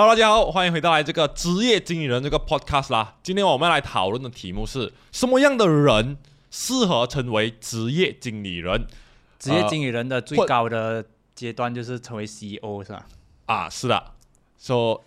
Hello，大家好，欢迎回到来这个职业经理人这个 podcast 啦。今天我们来讨论的题目是什么样的人适合成为职业经理人？职业经理人的最高的阶段就是成为 CEO 是吧？啊，是的。说，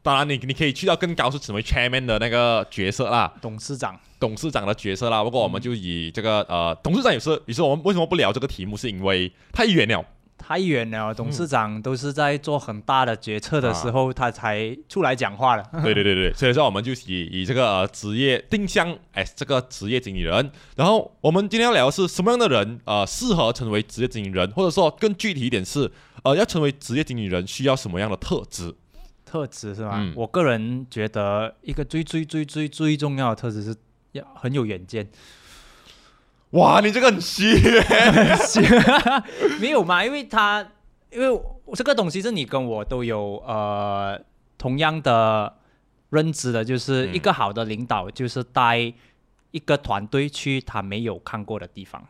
当然你你可以去到更高，是成为 chairman 的那个角色啦，董事长，董事长的角色啦。不过我们就以这个呃，董事长也是，也是我们为什么不聊这个题目？是因为太远了。太远了，董事长都是在做很大的决策的时候，他才出来讲话的。对对对对，所以说我们就以以这个职业定向，哎，这个职业经理人。然后我们今天要聊的是什么样的人，呃，适合成为职业经理人，或者说更具体一点是，呃，要成为职业经理人需要什么样的特质？特质是吧？我个人觉得一个最最最最最重要的特质是要很有远见。哇，你这个很虚，没有嘛？因为他，因为这个东西是你跟我都有呃同样的认知的，就是一个好的领导就是带一个团队去他没有看过的地方。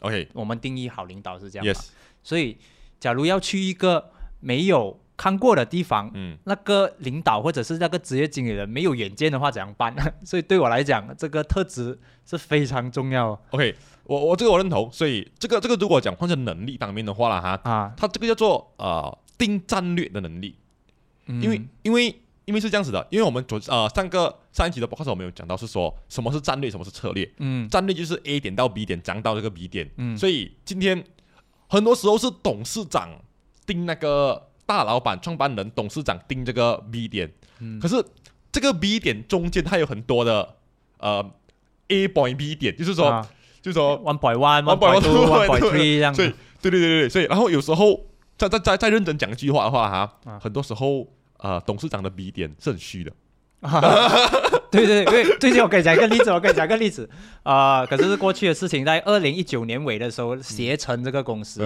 OK，我们定义好领导是这样。Yes，所以假如要去一个没有看过的地方，嗯，那个领导或者是那个职业经理人没有远见的话，怎样办？所以对我来讲，这个特质是非常重要。OK，我我这个我认同。所以这个这个如果讲换成能力方面的话了哈，啊，他这个叫做呃定战略的能力，因为因为因为是这样子的，因为我们昨呃上个上一集的播客我们有讲到是说什么是战略，什么是策略。嗯，战略就是 A 点到 B 点，讲到这个 B 点。嗯，所以今天很多时候是董事长定那个。大老板、创办人、董事长定这个 B 点，可是这个 B 点中间它有很多的呃 A point B 点，就是说，就是说 one by one，one by two，one by three 这样。所以，对对对对对，所以然后有时候再再再再认真讲一句话的话哈，很多时候呃董事长的 B 点是很虚的。对 对对，最近我跟你讲一个例子，我跟你讲一个例子啊，可是是过去的事情，在二零一九年尾的时候，携程这个公司，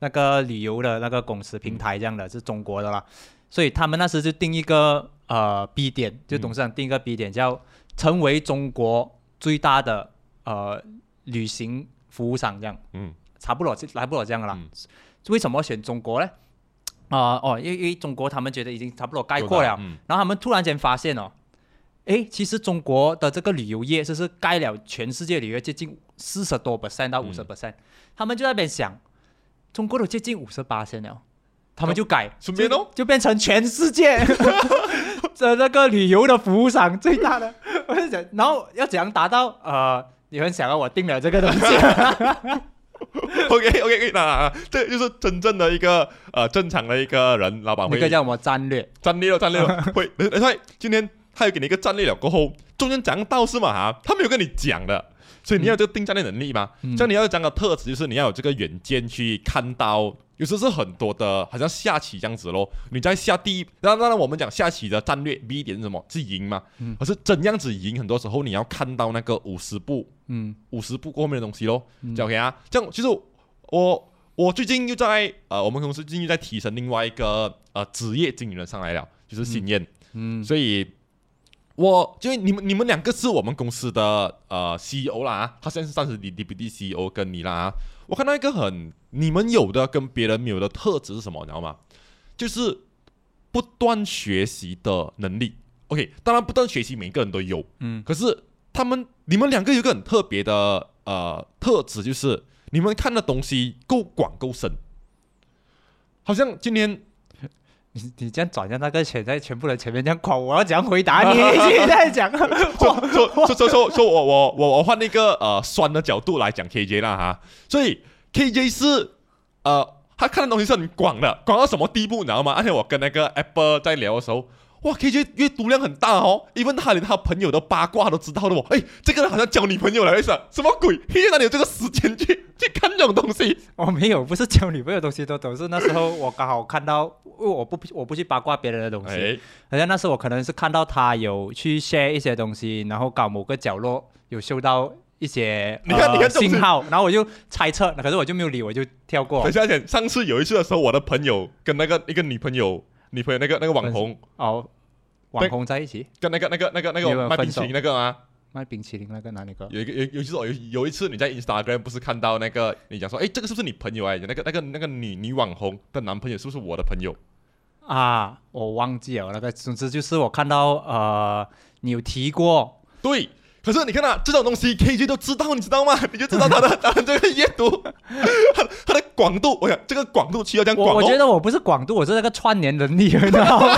那个旅游的那个公司平台这样的，是中国的啦，所以他们那时就定一个呃 B 点，就董事长定一个 B 点，叫成为中国最大的呃旅行服务商这样，嗯，差不多来不了这样了，为什么选中国呢？啊哦，因为因为中国他们觉得已经差不多概括了，然后他们突然间发现哦，哎，其实中国的这个旅游业就是盖了全世界旅游接近四十多 percent 到五十 percent，他们就在那边想，中国都接近五十八线了，他们就改，顺便哦，就变成全世界 的那个旅游的服务商最大的，我就想，然后要怎样达到？呃，你们想要我定了这个东西。OK OK，那这就是真正的一个呃正常的一个人，老板会。那个叫什么战略？战略了，战略了。会，因为今天他有给你一个战略了过后，中间讲到是嘛哈，他没有跟你讲的，所以你要这个定战略能力嘛。像你要讲的特质，就是你要有这个远见去看到。有时是很多的，好像下棋这样子咯。你在下第一，当然当然我们讲下棋的战略 B 点是什么？是赢嘛？嗯。可是怎样子赢？很多时候你要看到那个五十步，嗯，五十步后面的东西咯。嗯 OK 啊。这样其实我我最近又在呃，我们公司最近在提升另外一个呃职业经理人上来了，就是新燕。嗯。所以，我就你们你们两个是我们公司的呃 CEO 啦，他现在是暂时的 Deputy CEO 跟你啦。我看到一个很你们有的跟别人没有的特质是什么？你知道吗？就是不断学习的能力。OK，当然不断学习每个人都有，嗯。可是他们你们两个有个很特别的呃特质，就是你们看的东西够广够深。好像今天你你这样转向那个钱在全部人前面这样夸，我要怎样回答你？现在讲 说说说说说我我我我换那个呃酸的角度来讲 KJ 啦哈，所以。KJ 是，呃，他看的东西是很广的，广到什么地步，你知道吗？而且我跟那个 Apple 在聊的时候，哇，KJ 阅读量很大哦，因为他连他朋友的八卦都知道的哦。哎，这个人好像交女朋友了，意思什么鬼？KJ 哪里有这个时间去这种东西？我没有，不是交女朋友东西都都是那时候我刚好看到，因为我不我不去八卦别人的东西，好像那时候我可能是看到他有去 share 一些东西，然后搞某个角落有收到。一些你看，你看信号，然后我就猜测，可是我就没有理，我就跳过。等下先，上次有一次的时候，我的朋友跟那个一个女朋友，女朋友那个那个网红哦，网红在一起，跟那个那个那个那个卖冰淇淋那个啊，卖冰淇淋那个哪里个？有一个有有就是有有一次你在 Instagram 不是看到那个你讲说，哎，这个是不是你朋友哎？那个那个那个女女网红的男朋友是不是我的朋友？啊，我忘记了那个，总之就是我看到呃，你有提过，对。可是你看啊，这种东西 KJ 都知道，你知道吗？你就知道他的 他的这个阅读，他他的广度，我想这个广度需要讲广。我觉得我不是广度，我是那个串联能力，你知道吗？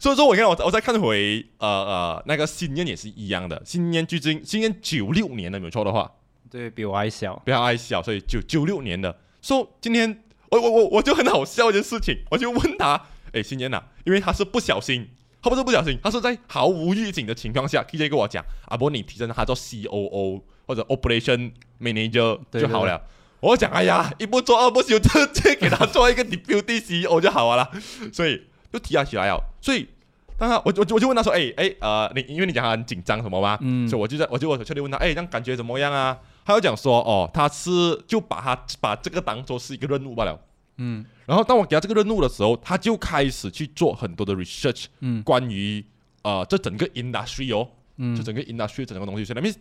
所以说，我看我我再看回呃呃那个新年也是一样的，新年距今新年九六年的没有错的话，对比我还小，比我还小，所以九九六年的。说今天我我我我就很好笑一件事情，我就问他，哎，新年呐，因为他是不小心。他不是不小心，他是在毫无预警的情况下，KJ 跟我讲：“阿波，你提升他做 COO 或者 Operation Manager 就好了。”我讲：“哎呀，一不做二不休，直接给他做一个 Deputy CEO 就好了。”所以就提他起来哦。所以，当他我我我就问他说：“哎哎呃，你因为你讲他很紧张什么吗？”嗯。所以我就在我就我确定问他：“哎，这样感觉怎么样啊？”他就讲说：“哦，他是就把他把这个当做是一个任务罢了。”嗯。然后当我给他这个任务的时候，他就开始去做很多的 research，嗯，关于呃这整个 industry 哦，嗯，就整个 industry 整个东西，所以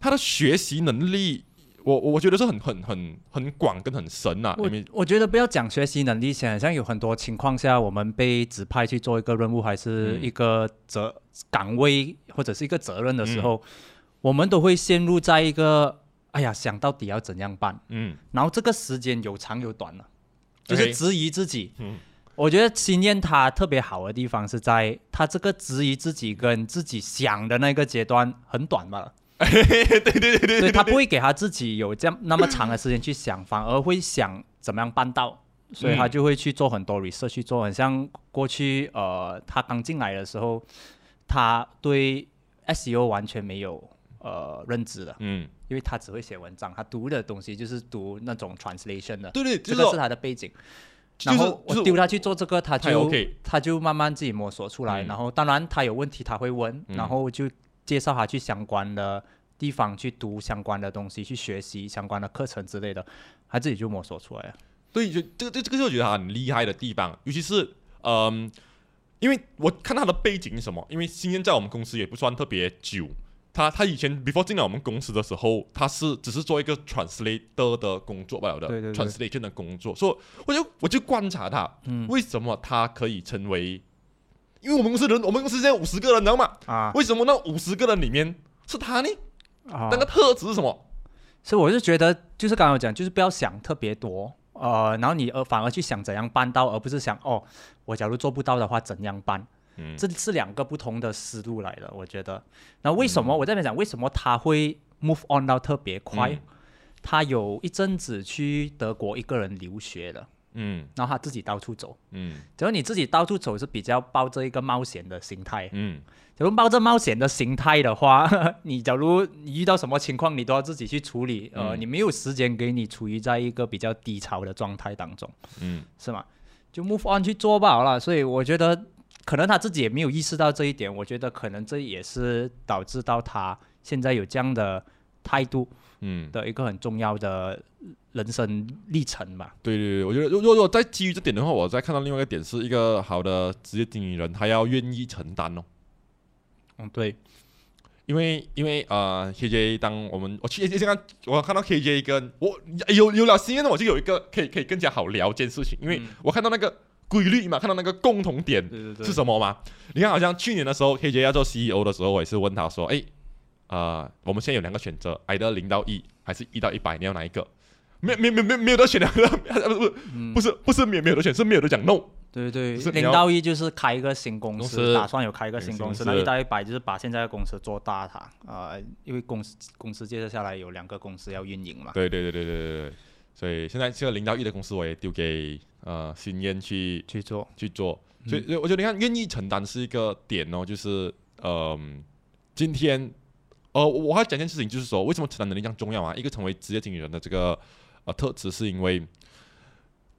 他的学习能力，我我觉得是很很很很广跟很深啊。我我觉得不要讲学习能力，现像有很多情况下，我们被指派去做一个任务，还是一个责岗位或者是一个责任的时候，我们都会陷入在一个哎呀，想到底要怎样办，嗯，然后这个时间有长有短了。就是质疑自己，嗯，我觉得新念他特别好的地方是在他这个质疑自己跟自己想的那个阶段很短嘛，对对对对对，他不会给他自己有这样那么长的时间去想，反而会想怎么样办到，所以他就会去做很多 research 去做，很像过去呃他刚进来的时候，他对 SEO 完全没有呃认知的，嗯。因为他只会写文章，他读的东西就是读那种 translation 的，对对，这个是他的背景。然后我丢他去做这个，他就他就慢慢自己摸索出来。然后当然他有问题他会问，然后就介绍他去相关的地方去读相关的东西，去学习相关的课程之类的，他自己就摸索出来了。对，就这个这这个是我觉得他很厉害的地方，尤其是嗯，因为我看他的背景是什么，因为新燕在我们公司也不算特别久。他他以前 before 进来我们公司的时候，他是只是做一个 translator 的工作罢了的，translation 的工作，所以我就我就观察他，嗯为什么他可以成为？因为我们公司人，我们公司现在五十个人，你知道吗？啊，为什么那五十个人里面是他呢？啊，那个特质是什么？所以我就觉得，就是刚刚讲，就是不要想特别多，呃，然后你而反而去想怎样办到，而不是想哦，我假如做不到的话怎样办？这是两个不同的思路来的，我觉得。那为什么我在那讲？为什么他会 move on 到特别快？他有一阵子去德国一个人留学的，嗯，然后他自己到处走，嗯。只要你自己到处走是比较抱着一个冒险的心态，嗯。假如抱着冒险的心态的话，你假如你遇到什么情况，你都要自己去处理，呃，你没有时间给你处于在一个比较低潮的状态当中，嗯，是吗？就 move on 去做吧，好了。所以我觉得。可能他自己也没有意识到这一点，我觉得可能这也是导致到他现在有这样的态度，嗯，的一个很重要的人生历程吧。对对对，我觉得如果如果再基于这点的话，我再看到另外一个点是一个好的职业经理人，他要愿意承担哦。嗯，对，因为因为呃，KJ 当我们我去现在我看到 KJ 跟我有有了新的，我就有一个可以可以更加好聊一件事情，因为我看到那个。规律嘛，看到那个共同点是什么吗？你看，好像去年的时候，KJ 要做 CEO 的时候，我也是问他说：“哎，啊，我们现在有两个选择，挨到零到一，还是一到一百，你要哪一个？”没、没、没、没、没有得选两个，不是、不是、不是没有没有得选，是没有得讲 no。对对，零到一就是开一个新公司，打算有开一个新公司；那一到一百就是把现在的公司做大它。啊，因为公司公司接着下来有两个公司要运营嘛。对对对对对对对，所以现在这个零到一的公司我也丢给。呃，新燕去去做去做，所以我觉得你看，愿意承担是一个点哦，就是嗯，今天呃，我还讲件事情，就是说为什么承担能力这样重要啊？一个成为职业经理人的这个呃特质，是因为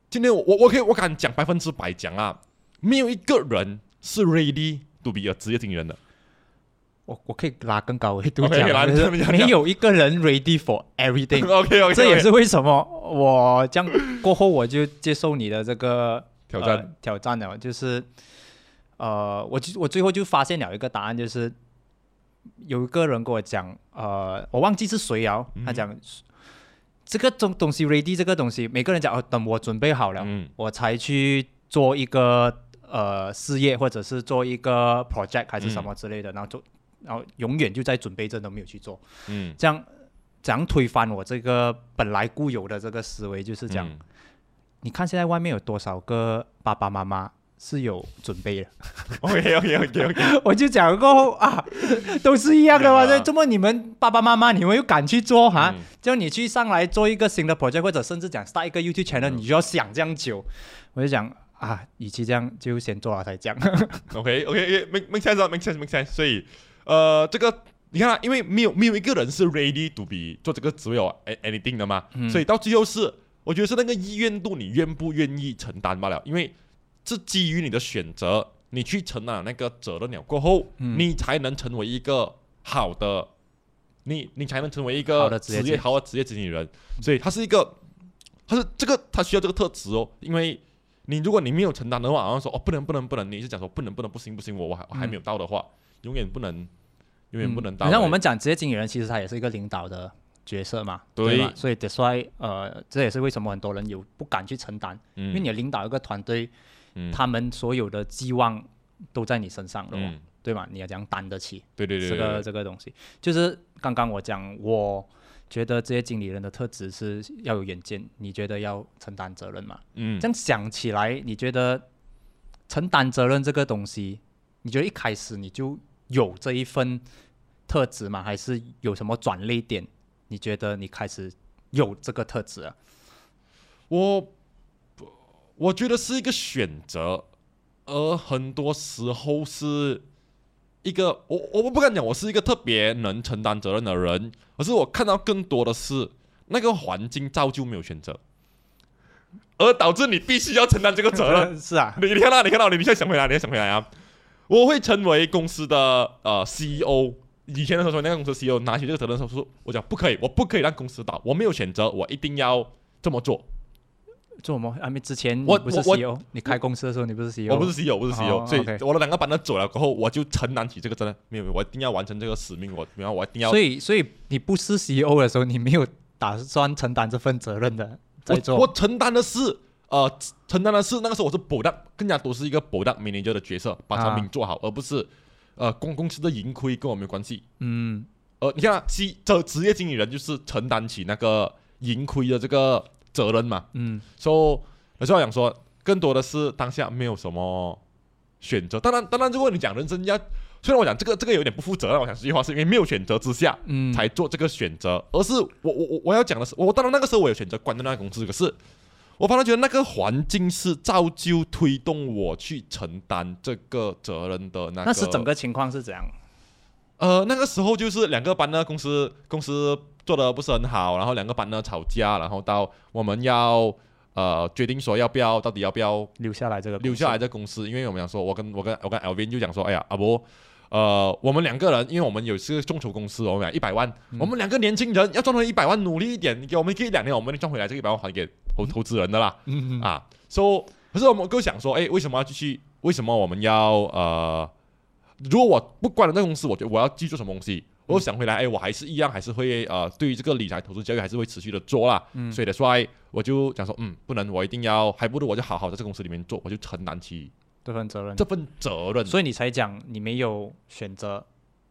今天我我可以我敢讲百分之百讲啊，没有一个人是 ready to be a 职业经理人的。我我可以拉更高维 度讲，没有一个人 ready for everything。OK OK，这也是为什么我这样过后我就接受你的这个挑战。挑战了，就是呃，我就我最后就发现了一个答案，就是有一个人跟我讲，呃，我忘记是谁啊，他讲这个东东西 ready 这个东西，每个人讲哦，等我准备好了，我才去。做一个呃事业，或者是做一个 project 还是什么之类的，然后做，然后永远就在准备着都没有去做。嗯，这样怎样推翻我这个本来固有的这个思维，就是讲，你看现在外面有多少个爸爸妈妈。是有准备的，OK OK OK OK，我就讲过后啊，都是一样的嘛。这么你们爸爸妈妈，你们又敢去做哈？叫你去上来做一个新的 project，或者甚至讲 start 一个 YouTube channel，你就要想这样久。我就讲啊，与其这样，就先做了再讲。OK OK OK，make make sense，make sense，make sense。所以呃，这个你看，因为没有没有一个人是 ready to be 做这个职位哦，anything 的嘛。所以到最后是，我觉得是那个意愿度，你愿不愿意承担罢了，因为。是基于你的选择，你去承担那个责任了过后，你才能成为一个好的，你你才能成为一个职业好的职业经理人。所以他是一个，他是这个他需要这个特质哦。因为你如果你没有承担的话，好像说哦不能不能不能，你是讲说不能不能不行不行，我我还我还没有到的话，永远不能永远不能到。像我们讲职业经理人，其实他也是一个领导的角色嘛，对吧？所以得说呃，这也是为什么很多人有不敢去承担，因为你领导一个团队。他们所有的寄望都在你身上了，对吗？你要讲担得起，对对对，这个这个东西，就是刚刚我讲，我觉得这些经理人的特质是要有远见，你觉得要承担责任嘛？嗯，这样想起来，你觉得承担责任这个东西，你觉得一开始你就有这一份特质吗？还是有什么转捩点？你觉得你开始有这个特质啊？我。我觉得是一个选择，而很多时候是一个我我不敢讲我是一个特别能承担责任的人，而是我看到更多的是那个环境造就没有选择，而导致你必须要承担这个责任。是啊，你你看到你看到你你现在想回来，你想回来啊！我会成为公司的呃 CEO，以前的时候那个公司 CEO 拿起这个责任的时候，我讲不可以，我不可以让公司倒，我没有选择，我一定要这么做。做什么？还没之前我不是 CEO，你开公司的时候你不是 CEO，我不是 CEO，不是 CEO，所以我的两个班都走了过后，我就承担起这个责任。没有，我一定要完成这个使命。我，然后我一定要。所以，所以你不是 CEO 的时候，你没有打算承担这份责任的。我我承担的是，呃，承担的是那个时候我是 product，更加多是一个 product manager 的角色，把产品做好，而不是呃公公司的盈亏跟我没有关系。嗯。呃，你看这职业经理人就是承担起那个盈亏的这个。责任嘛，嗯，所以有时候讲说，更多的是当下没有什么选择。当然，当然，如果你讲人生要，虽然我讲这个这个有点不负责任，我想这句话是因为没有选择之下，嗯，才做这个选择。而是我我我我要讲的是，我当然那个时候我有选择关掉那个公司，可是我反而觉得那个环境是造就推动我去承担这个责任的那。那是整个情况是怎样？呃，那个时候就是两个班的公司公司。做的不是很好，然后两个班呢吵架，然后到我们要呃决定说要不要到底要不要留下来这个留下来这公司，因为我们想说，我跟我跟我跟 L V 就讲说，哎呀，阿伯，呃，我们两个人，因为我们有是众筹公司，我们讲一百万，我们两个年轻人要赚回一百万，努力一点，你给我们给两年，我们赚回来这一百万还给投投资人的啦，嗯啊，，so 可是我们就想说，哎，为什么要继续？为什么我们要呃，如果我不关了那公司，我觉得我要继续做什么东西？我想回来，哎，我还是一样，还是会呃，对于这个理财投资教育还是会持续的做啦。嗯，所以的说，我就讲说，嗯，不能，我一定要，还不如我就好好在这公司里面做，我就承担起这份责任。这份责任，所以你才讲你没有选择，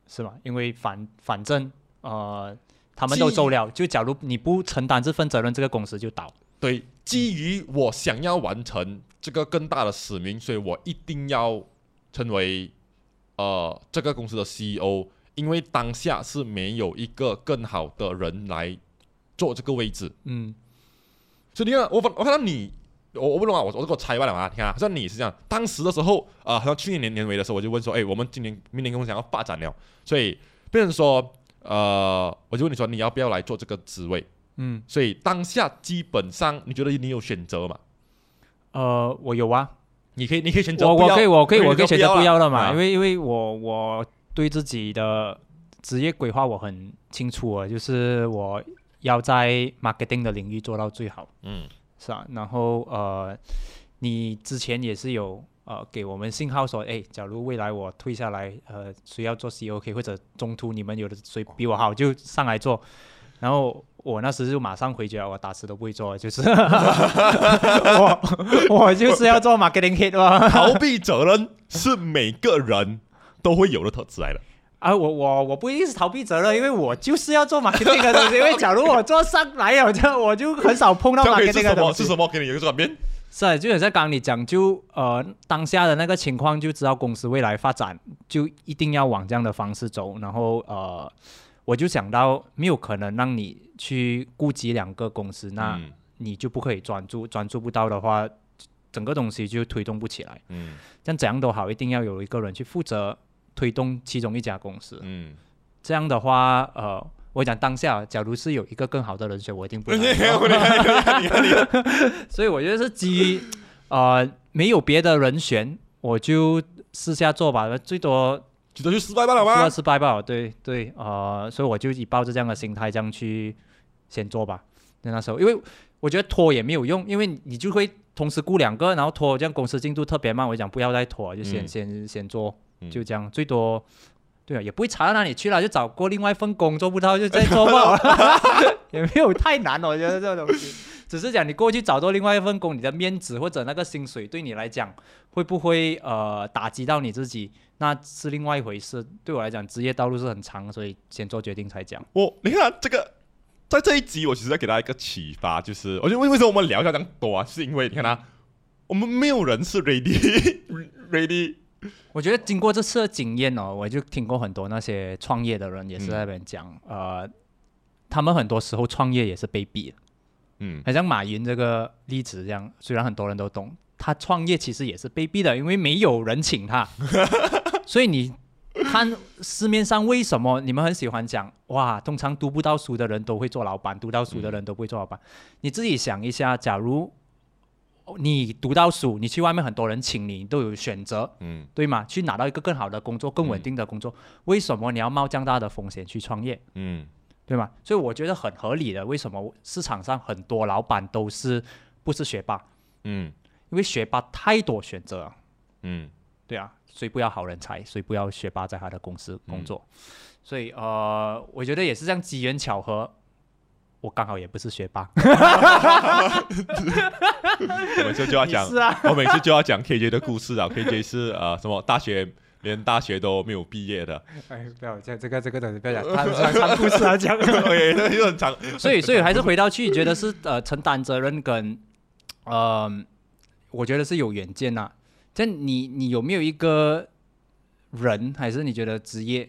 是吗？因为反反正呃，他们都走了，就假如你不承担这份责任，这个公司就倒。对，基于我想要完成这个更大的使命，所以我一定要成为呃这个公司的 CEO。因为当下是没有一个更好的人来做这个位置，嗯，所以你看，我我看到你，我我不懂啊，我我给我猜完了啊，你看，好像你是这样，当时的时候啊，好像去年年年尾的时候，我就问说，哎，我们今年明年公司想要发展了，所以变成说，呃，我就问你说，你要不要来做这个职位？嗯，所以当下基本上你觉得你有选择吗？呃，我有啊，你可以你可以选择，我我可以我可以我可以选择不要了嘛，因为因为我我。对自己的职业规划我很清楚啊，就是我要在 marketing 的领域做到最好，嗯，是吧？然后呃，你之前也是有呃给我们信号说，哎，假如未来我退下来，呃，谁要做 C O K 或者中途你们有的谁比我好就上来做，然后我那时就马上回绝，我打死都不会做，就是 我我就是要做 marketing hit 嘛。逃避责任是每个人都会有的特质来的。啊，我我我不一定是逃避责任，因为我就是要做 marketing 的东西。因为假如我做上来了，就我就很少碰到 marketing 的东西。是什么？给你有一个转变？是啊，就有在刚你讲，就呃当下的那个情况，就知道公司未来发展就一定要往这样的方式走。然后呃，我就想到没有可能让你去顾及两个公司，那你就不可以专注，专注不到的话，整个东西就推动不起来。嗯，但怎样都好，一定要有一个人去负责。推动其中一家公司，嗯，这样的话，呃，我讲当下，假如是有一个更好的人选，我一定不。所以我觉得是基于，呃，没有别的人选，我就私下做吧，最多最多就失败罢了吗？失败吧，对对，呃，所以我就以抱着这样的心态，这样去先做吧。那那时候，因为我觉得拖也没有用，因为你就会同时雇两个，然后拖，这样公司进度特别慢。我讲不要再拖，就先先先做。就这样，最多，对啊，也不会查到哪里去了，就找过另外一份工做不到就再做吧，也没有太难，我觉得这个东西，只是讲你过去找到另外一份工，你的面子或者那个薪水对你来讲会不会呃打击到你自己，那是另外一回事。对我来讲，职业道路是很长，所以先做决定才讲。我你看这个，在这一集我其实在给大家一个启发，就是我觉得为为什么我们聊一下这样多啊，是因为你看啊，我们没有人是 ready ready。我觉得经过这次的经验哦，我就听过很多那些创业的人也是在那边讲，呃，他们很多时候创业也是被逼的，嗯，好像马云这个例子这样，虽然很多人都懂，他创业其实也是被逼的，因为没有人请他，所以你看市面上为什么你们很喜欢讲哇，通常读不到书的人都会做老板，读到书的人都不会做老板，你自己想一下，假如。你读到书，你去外面很多人请你，都有选择，嗯，对吗？去拿到一个更好的工作、更稳定的工作，为什么你要冒这样大的风险去创业？嗯，对吗？所以我觉得很合理的。为什么市场上很多老板都是不是学霸？嗯，因为学霸太多选择，嗯，对啊，所以不要好人才，所以不要学霸在他的公司工作。所以呃，我觉得也是这样机缘巧合。我刚好也不是学霸，我每次就要讲，我每次就要讲 KJ 的故事啊。KJ 是呃什么大学连大学都没有毕业的。哎，不要讲这个这个东西，不要讲，他长故事啊讲，对，又很长。所以所以还是回到去，觉得是呃承担责任跟呃，我觉得是有远见呐。这你你有没有一个人，还是你觉得职业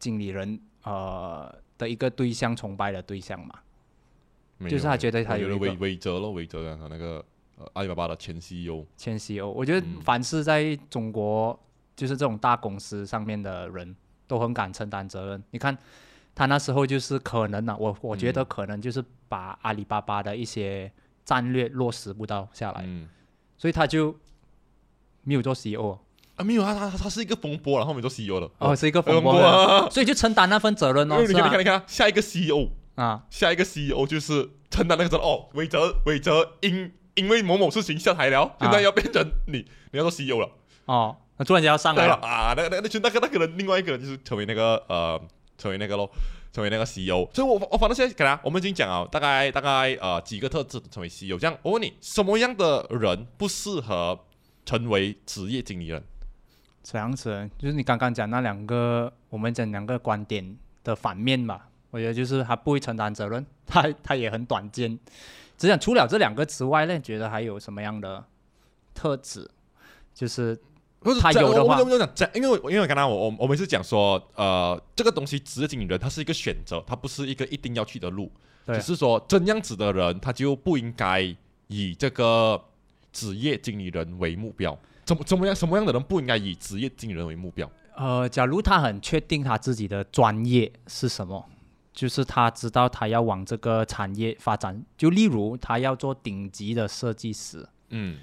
经理人呃的一个对象崇拜的对象嘛？就是他觉得他有了韦韦泽了，韦泽他那个呃阿里巴巴的前 CEO，前 CEO，我觉得凡是在中国就是这种大公司上面的人都很敢承担责任。你看他那时候就是可能呢，我我觉得可能就是把阿里巴巴的一些战略落实不到下来，所以他就没有做 CEO 啊，没有啊，他他他是一个风波，然后没做 CEO 了，哦，是一个风波，所以就承担那份责任哦。你看你看你看下一个 CEO。啊，下一个 CEO 就是承担那个责任哦。韦泽，韦泽因因为某某事情下台了，现在要变成你，你要做 CEO 了。哦，那突然间要上来了啊！那那那就那个那个人，另外一个人就是成为那个呃，成为那个喽，成为那个 CEO。所以我我反正现在给他，我们已经讲啊，大概大概呃几个特质成为 CEO。这样，我问你，什么样的人不适合成为职业经理人？这样子，就是你刚刚讲那两个，我们讲两个观点的反面嘛。我觉得就是他不会承担责任，他他也很短见。只想除了这两个之外呢，觉得还有什么样的特质？就是他有的话，我讲讲，因为因为刚才我我我们是讲说，呃，这个东西职业经理人他是一个选择，他不是一个一定要去的路。只是说这样子的人，他就不应该以这个职业经理人为目标。怎么怎么样？什么样的人不应该以职业经理人为目标？呃，假如他很确定他自己的专业是什么。就是他知道他要往这个产业发展，就例如他要做顶级的设计师，嗯，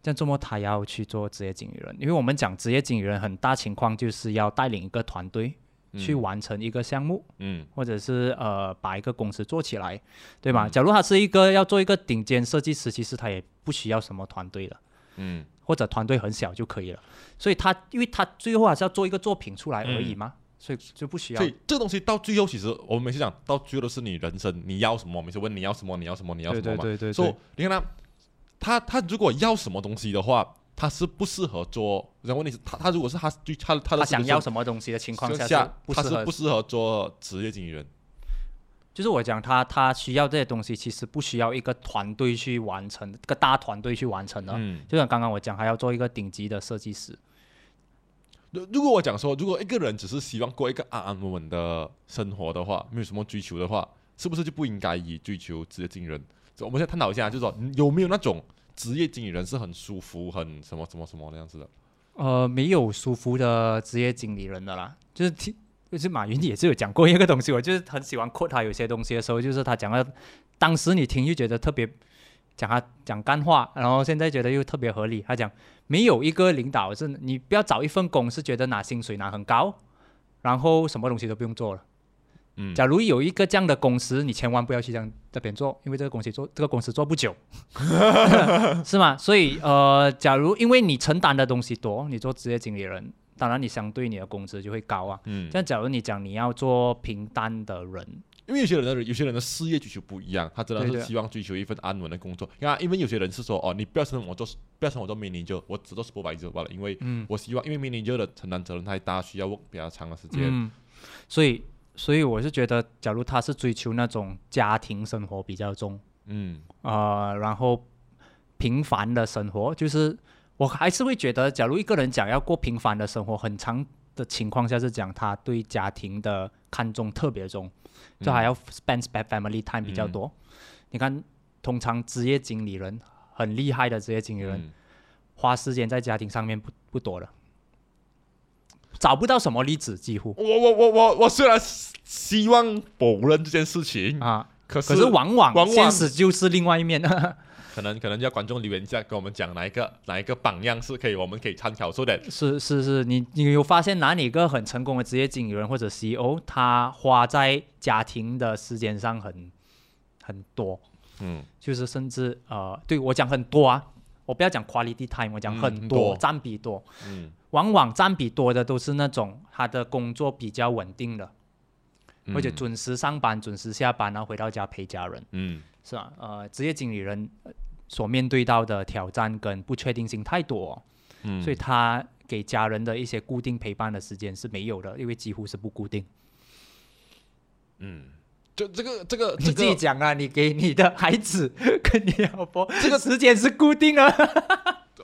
这样这么他要去做职业经理人，因为我们讲职业经理人很大情况就是要带领一个团队去完成一个项目，嗯，或者是呃把一个公司做起来，对吧？假如他是一个要做一个顶尖设计师，其实他也不需要什么团队的，嗯，或者团队很小就可以了，所以他因为他最后还是要做一个作品出来而已嘛。所以就不需要。所以这个东西到最后，其实我们每次讲到最后都是你人生你要什么，每次问你要什么，你要什么，你要什么嘛。对对对对。所以你看他，他他如果要什么东西的话，他是不适合做。然后问题是，他他如果是他对他他的想要什么东西的情况下，他是不适合做职业经理人。就是我讲他他需要这些东西，其实不需要一个团队去完成，一个大团队去完成的。嗯。就像刚刚我讲，还要做一个顶级的设计师。如如果我讲说，如果一个人只是希望过一个安安稳稳的生活的话，没有什么追求的话，是不是就不应该以追求职业经理人？我们先探讨一下，就是说有没有那种职业经理人是很舒服、很什么什么什么那样子的？呃，没有舒服的职业经理人的啦，就是听，就是马云也是有讲过一个东西，我就是很喜欢 quote 他有些东西的时候，就是他讲的，当时你听就觉得特别。讲他讲干话，然后现在觉得又特别合理。他讲没有一个领导是你不要找一份工是觉得拿薪水拿很高，然后什么东西都不用做了。嗯，假如有一个这样的公司，你千万不要去这样这边做，因为这个公司做这个公司做不久，是吗？所以呃，假如因为你承担的东西多，你做职业经理人，当然你相对你的工资就会高啊。嗯，像假如你讲你要做平淡的人。因为有些人的有些人的事业追求不一样，他真的是希望追求一份安稳的工作。你看，因为有些人是说，哦，你不要称我做，不要称我做 manager，我只做 supervisor 罢了。因为我希望，因为 manager 的承担责任太大，需要比较长的时间。嗯，所以，所以我是觉得，假如他是追求那种家庭生活比较重，嗯，呃，然后平凡的生活，就是我还是会觉得，假如一个人讲要过平凡的生活，很长的情况下是讲他对家庭的看重特别重。就还要 spend spend family time 比较多。你看，通常职业经理人很厉害的职业经理人，花时间在家庭上面不不多了，找不到什么例子，几乎。我我我我我虽然希望否认这件事情啊，可是可是往往现实就是另外一面。可能可能叫观众留言一下，跟我们讲哪一个哪一个榜样是可以，我们可以参考。说的。是是是，你你有发现哪里个很成功的职业经理人或者 CEO，他花在家庭的时间上很很多，嗯，就是甚至呃，对我讲很多啊，我不要讲 quality time，我讲很多占比多，嗯，往往占比多的都是那种他的工作比较稳定的，而且准时上班、准时下班，然后回到家陪家人，嗯，是吧？呃，职业经理人。所面对到的挑战跟不确定性太多，嗯，所以他给家人的一些固定陪伴的时间是没有的，因为几乎是不固定。嗯，就这个这个你自己讲啊，你给你的孩子跟你老婆这个时间是固定的。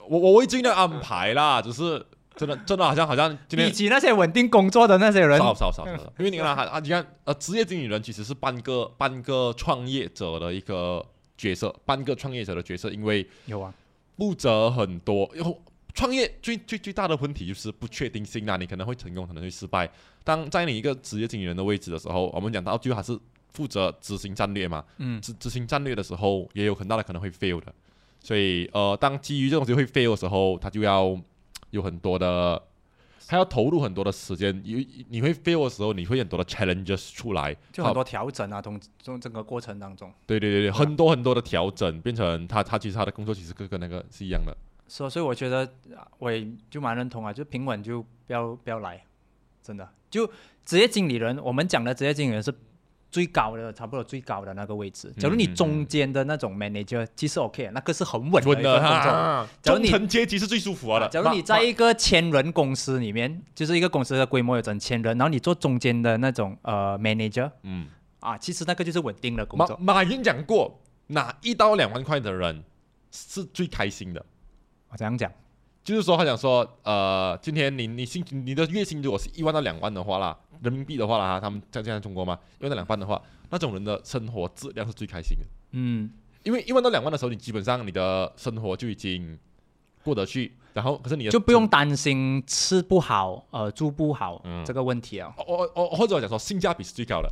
我我会尽量安排啦，只是真的真的好像好像以及那些稳定工作的那些人少少少少，因为你看啊，你看呃，职业经理人其实是半个半个创业者的一个。角色，半个创业者的角色，因为有啊，负责很多。然后创业最最最大的问题就是不确定性啊，你可能会成功，可能会失败。当在你一个职业经理人的位置的时候，我们讲到最后还是负责执行战略嘛。嗯。执执行战略的时候，也有很大的可能会 fail 的。所以呃，当基于这种东西会 fail 的时候，他就要有很多的。还要投入很多的时间，你你会 fail 的时候，你会很多的 challenges 出来，就很多调整啊，从从整个过程当中。对对对对，很多很多的调整，变成他他其实他的工作其实跟跟那个是一样的。所所以我觉得我也就蛮认同啊，就平稳就不要不要来，真的就职业经理人，我们讲的职业经理人是。最高的差不多最高的那个位置，假如你中间的那种 manager 其实 OK，那个是很稳的一个工作。中层阶级是最舒服的。假如你在一个千人公司里面，就是一个公司的规模有整千人，然后你做中间的那种呃 manager，嗯，啊，其实那个就是稳定的工作。马马云讲过，拿一到两万块的人是最开心的。我这样讲。就是说，他讲说，呃，今天你你薪你的月薪如果是一万到两万的话啦，人民币的话啦，他们像现在中国嘛，因为那两万的话，那种人的生活质量是最开心的。嗯，因为一万到两万的时候，你基本上你的生活就已经过得去，然后可是你就不用担心吃不好、呃住不好这个问题啊。哦哦或者我讲说，性价比是最高的，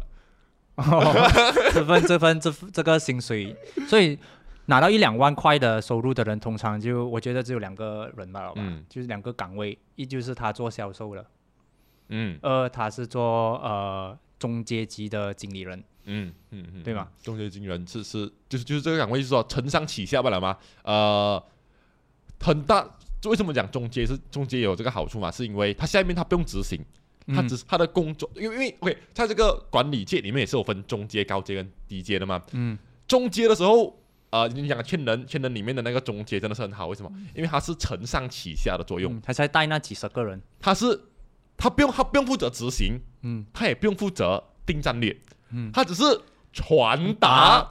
这份这份这这个薪水，所以。拿到一两万块的收入的人，通常就我觉得只有两个人吧，嗯，就是两个岗位，一就是他做销售的，嗯，二他是做呃中阶级的经理人，嗯嗯嗯，对吗？中阶经理人是是就是就是这个岗位，就是说承上启下不了吗？呃，很大，为什么讲中阶是中阶有这个好处嘛？是因为他下面他不用执行。他只是他的工作，因为因为 OK，在这个管理界里面也是有分中阶、高阶跟低阶的嘛。嗯，中阶的时候，呃，你讲千人，千人里面的那个中阶真的是很好，为什么？因为他是承上启下的作用，他才带那几十个人，他是他不用他不用负责执行，嗯，他也不用负责定战略，嗯，他只是传达。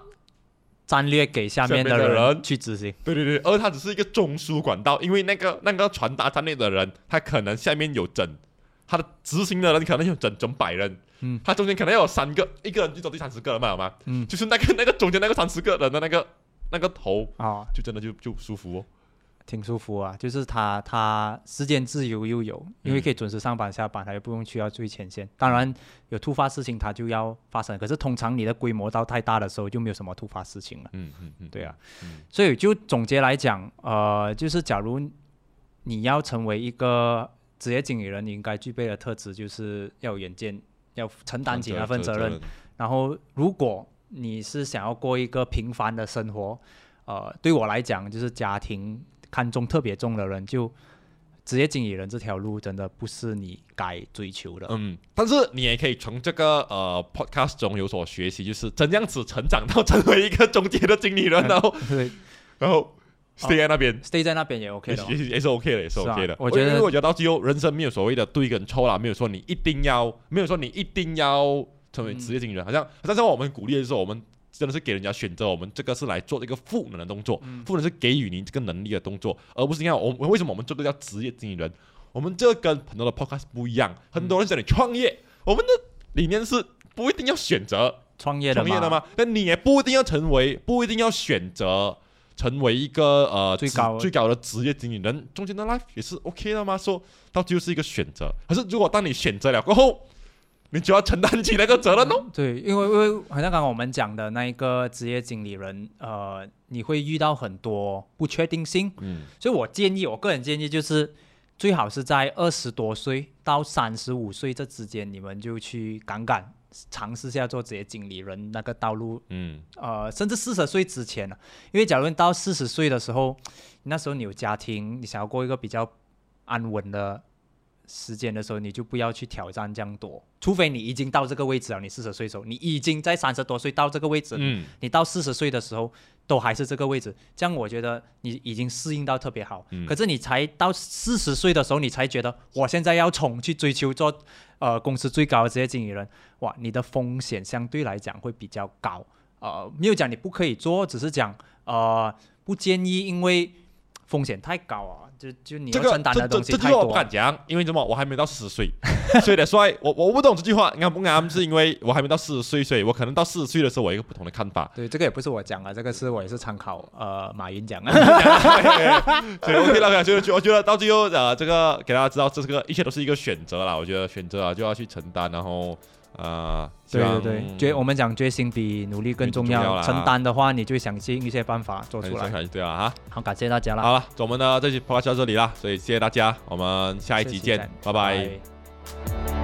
战略给下面的人去执行，对对对，而他只是一个中枢管道，因为那个那个传达战略的人，他可能下面有整，他的执行的人可能有整整百人，嗯，他中间可能有三个，一个人就走第三十个人嘛，好吗？嗯，就是那个 那个中间那个三十个人的那个那个头啊，就真的就就舒服哦。挺舒服啊，就是他他时间自由又有，因为可以准时上班下班，他也不用去要最前线。当然有突发事情他就要发生，可是通常你的规模到太大的时候就没有什么突发事情了。嗯嗯嗯，对啊。所以就总结来讲，呃，就是假如你要成为一个职业经理人，你应该具备的特质就是要有远见，要承担起那份责任。然后如果你是想要过一个平凡的生活，呃，对我来讲就是家庭。看重特别重的人，就职业经理人这条路真的不是你该追求的。嗯，但是你也可以从这个呃 podcast 中有所学习，就是怎样子成长到成为一个中介的经理人，然后然后 stay 在那边，stay 在那边也 OK 的，也是 OK 的，也是 OK 的。我觉得，我觉得到最后，人生没有所谓的对跟错啦，没有说你一定要，没有说你一定要成为职业经理人，好像但是我们鼓励的时候，我们。真的是给人家选择，我们这个是来做一个赋能的动作，赋能是给予您这个能力的动作，而不是你看我们为什么我们这个叫职业经理人？我们这跟很多的 podcast 不一样，很多人叫你创业，我们的理念是不一定要选择创业创业的吗？但你也不一定要成为，不一定要选择成为一个呃最高最高的职业经理人，中间的 life 也是 OK 的吗？说到就是一个选择，可是如果当你选择了过后。你就要承担起那个责任哦。对，因为因为好像刚刚我们讲的那一个职业经理人，呃，你会遇到很多不确定性。嗯。所以我建议，我个人建议就是，最好是在二十多岁到三十五岁这之间，你们就去敢敢尝试下做职业经理人那个道路。嗯。呃，甚至四十岁之前呢，因为假如你到四十岁的时候，那时候你有家庭，你想要过一个比较安稳的。时间的时候，你就不要去挑战这样多，除非你已经到这个位置了。你四十岁的时候，你已经在三十多岁到这个位置，嗯，你到四十岁的时候都还是这个位置，这样我觉得你已经适应到特别好。可是你才到四十岁的时候，你才觉得我现在要冲去追求做呃公司最高的职业经理人，哇，你的风险相对来讲会比较高。呃，没有讲你不可以做，只是讲呃不建议，因为风险太高啊。就就你要承担的东西太多。这句话我不敢讲，因为什么？我还没到四十岁，所以的说，我我不懂这句话你看不啱？是因为我还没到四十岁，所以我可能到四十岁的时候，我有一个不同的看法。对，这个也不是我讲啊，这个是我也是参考呃马云讲的。所以 OK 了，就就我觉得到最后呃，这个给大家知道，这是个一切都是一个选择啦。我觉得选择啊就要去承担，然后。啊，对对对，觉我们讲决心比努力更重要。承担的话，你就想尽一些办法做出来。对啊，哈，好，感谢大家了。好了，我们的这期播客就到这里了，所以谢谢大家，我们下一集见，拜拜。